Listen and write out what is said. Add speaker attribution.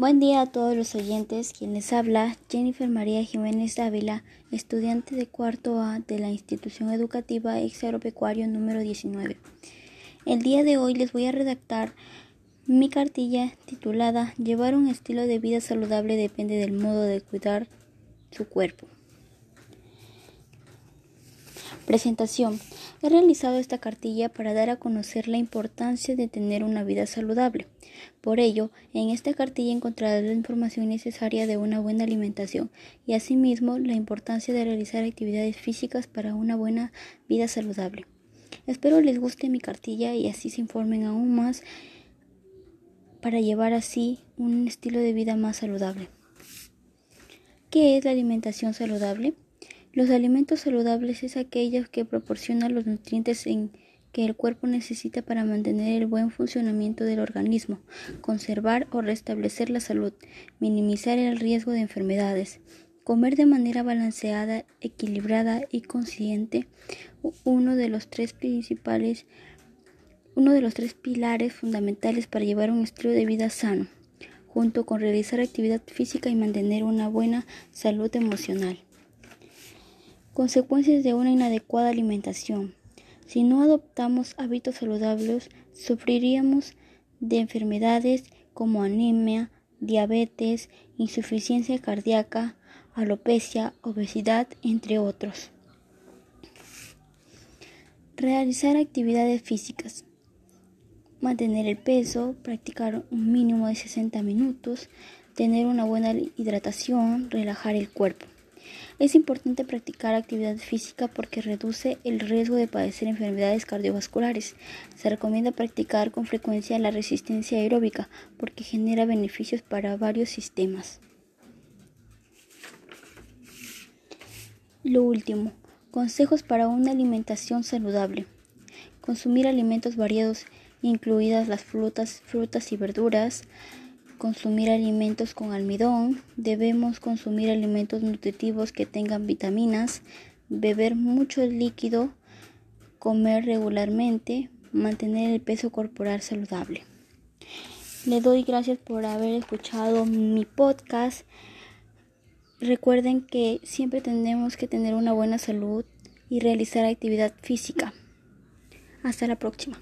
Speaker 1: Buen día a todos los oyentes. Quien les habla, Jennifer María Jiménez Ávila, estudiante de cuarto A de la institución educativa ex agropecuario número 19. El día de hoy les voy a redactar mi cartilla titulada Llevar un estilo de vida saludable depende del modo de cuidar su cuerpo. Presentación. He realizado esta cartilla para dar a conocer la importancia de tener una vida saludable. Por ello, en esta cartilla encontrarás la información necesaria de una buena alimentación y asimismo la importancia de realizar actividades físicas para una buena vida saludable. Espero les guste mi cartilla y así se informen aún más para llevar así un estilo de vida más saludable. ¿Qué es la alimentación saludable? Los alimentos saludables es aquellos que proporcionan los nutrientes en que el cuerpo necesita para mantener el buen funcionamiento del organismo, conservar o restablecer la salud, minimizar el riesgo de enfermedades, comer de manera balanceada, equilibrada y consciente, uno de los tres principales uno de los tres pilares fundamentales para llevar un estilo de vida sano, junto con realizar actividad física y mantener una buena salud emocional. Consecuencias de una inadecuada alimentación. Si no adoptamos hábitos saludables, sufriríamos de enfermedades como anemia, diabetes, insuficiencia cardíaca, alopecia, obesidad, entre otros. Realizar actividades físicas. Mantener el peso, practicar un mínimo de 60 minutos, tener una buena hidratación, relajar el cuerpo. Es importante practicar actividad física porque reduce el riesgo de padecer enfermedades cardiovasculares. Se recomienda practicar con frecuencia la resistencia aeróbica porque genera beneficios para varios sistemas. Lo último, consejos para una alimentación saludable. Consumir alimentos variados, incluidas las frutas, frutas y verduras, consumir alimentos con almidón, debemos consumir alimentos nutritivos que tengan vitaminas, beber mucho líquido, comer regularmente, mantener el peso corporal saludable. Le doy gracias por haber escuchado mi podcast. Recuerden que siempre tenemos que tener una buena salud y realizar actividad física. Hasta la próxima.